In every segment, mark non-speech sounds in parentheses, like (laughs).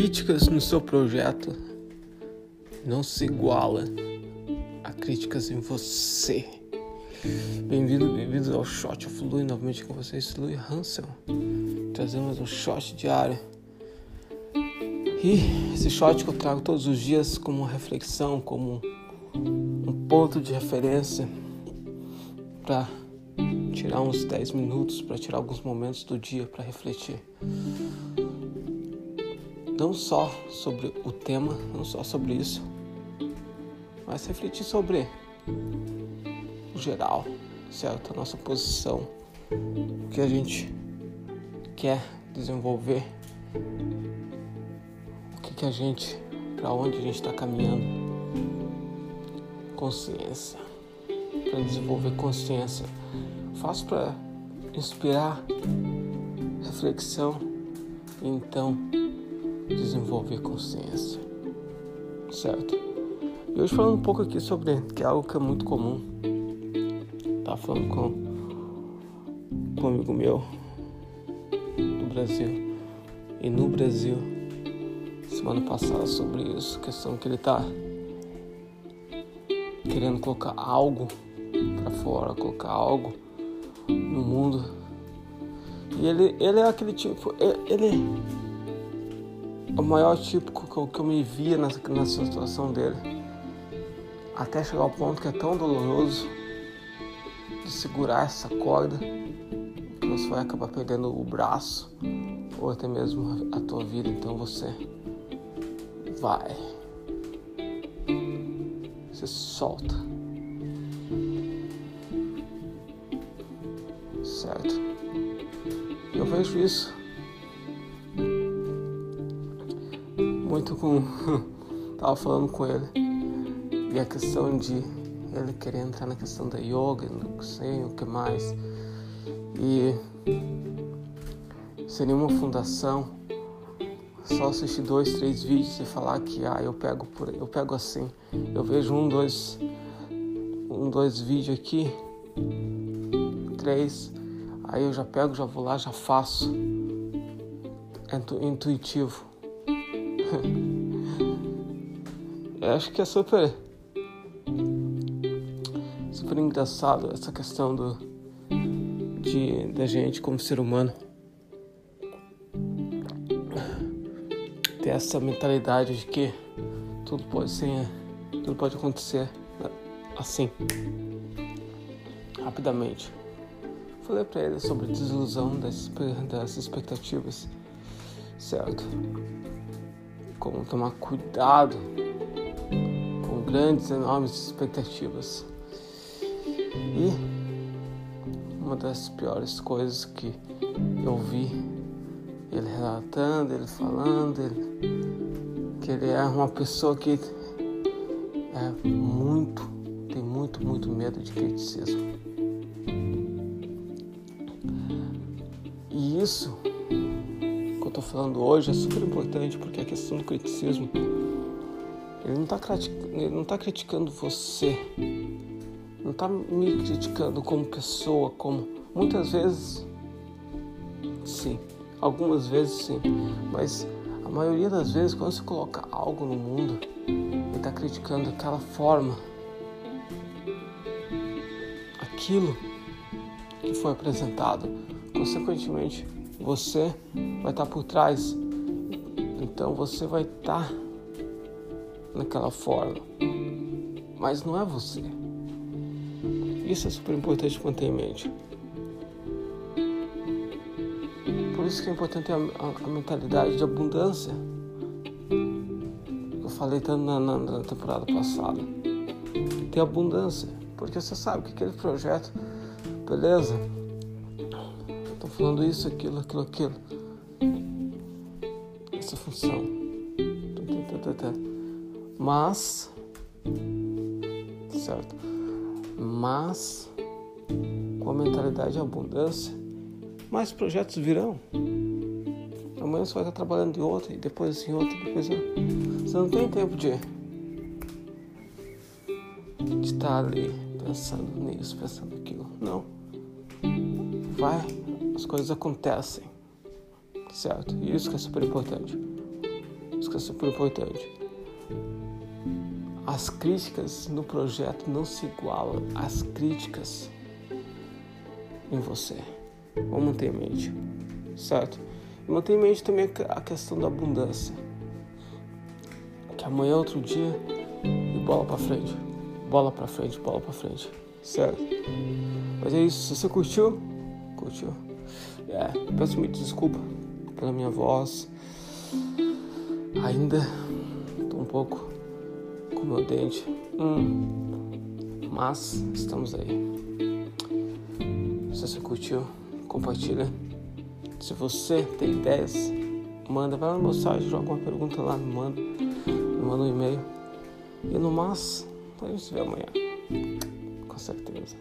Críticas no seu projeto não se iguala a críticas em você. Bem-vindo, bem-vindos ao Shot of Louis, novamente com vocês, Louis Hansel, trazendo mais um shot diário. E esse shot que eu trago todos os dias como reflexão, como um ponto de referência para tirar uns 10 minutos, para tirar alguns momentos do dia para refletir não só sobre o tema, não só sobre isso, mas refletir sobre o geral, certo? A nossa posição, o que a gente quer desenvolver, o que, que a gente, para onde a gente está caminhando. Consciência, para desenvolver consciência. Faço para inspirar reflexão então desenvolver consciência, certo? E hoje falando um pouco aqui sobre que é algo que é muito comum. Tava falando com, com um amigo meu do Brasil e no Brasil semana passada sobre isso, questão que ele tá querendo colocar algo para fora, colocar algo no mundo. E ele, ele é aquele tipo, ele o maior tipo que eu, que eu me via nessa, nessa situação dele. Até chegar ao ponto que é tão doloroso de segurar essa corda que você vai acabar perdendo o braço ou até mesmo a tua vida. Então você vai. Você solta. Certo? Eu vejo isso muito com. (laughs) Tava falando com ele. E a questão de ele querer entrar na questão da yoga, não sei o que mais. E seria uma fundação só assistir dois, três vídeos e falar que ah, eu pego por eu pego assim. Eu vejo um, dois, um, dois vídeos aqui, três, aí eu já pego, já vou lá, já faço. É intuitivo. (laughs) Eu acho que é super. super engraçado essa questão do. de da gente como ser humano ter essa mentalidade de que tudo pode ser. tudo pode acontecer assim. Rapidamente. Falei pra ele sobre desilusão das, das expectativas, certo? Como tomar cuidado com grandes, enormes expectativas. E uma das piores coisas que eu vi ele relatando, ele falando, ele, que ele é uma pessoa que é muito, tem muito, muito medo de criticismo. E isso estou falando hoje é super importante porque a questão do criticismo. Ele não está tá criticando você, não está me criticando como pessoa, como muitas vezes sim, algumas vezes sim, mas a maioria das vezes quando você coloca algo no mundo, ele está criticando aquela forma, aquilo que foi apresentado, consequentemente você vai estar por trás. Então você vai estar naquela forma. Mas não é você. Isso é super importante manter em mente. Por isso que é importante a, a, a mentalidade de abundância. Eu falei tanto na, na, na temporada passada. Ter abundância. Porque você sabe que aquele projeto, beleza? Falando isso, aquilo, aquilo, aquilo. Essa função. Mas, certo? Mas, com a mentalidade de abundância, mais projetos virão. Amanhã você vai estar trabalhando em outro, e depois em outro, depois Você não tem tempo de, de estar ali pensando nisso, pensando naquilo. Não. Vai as coisas acontecem, certo? E isso que é super importante. Isso que é super importante. As críticas no projeto não se igualam às críticas em você. Vamos ter em mente, certo? E manter em mente também a questão da abundância. Que amanhã é outro dia e bola para frente. Bola para frente, bola para frente. Certo? Mas é isso. Se você curtiu, curtiu. É, peço muito desculpa pela minha voz. Ainda tô um pouco com meu dente. Hum, mas estamos aí. Se você curtiu, compartilha. Se você tem ideias, manda, vai no meu site, joga uma pergunta lá, me manda, me manda um e-mail. E no mais, a gente se vê amanhã. Com certeza.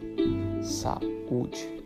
Saúde.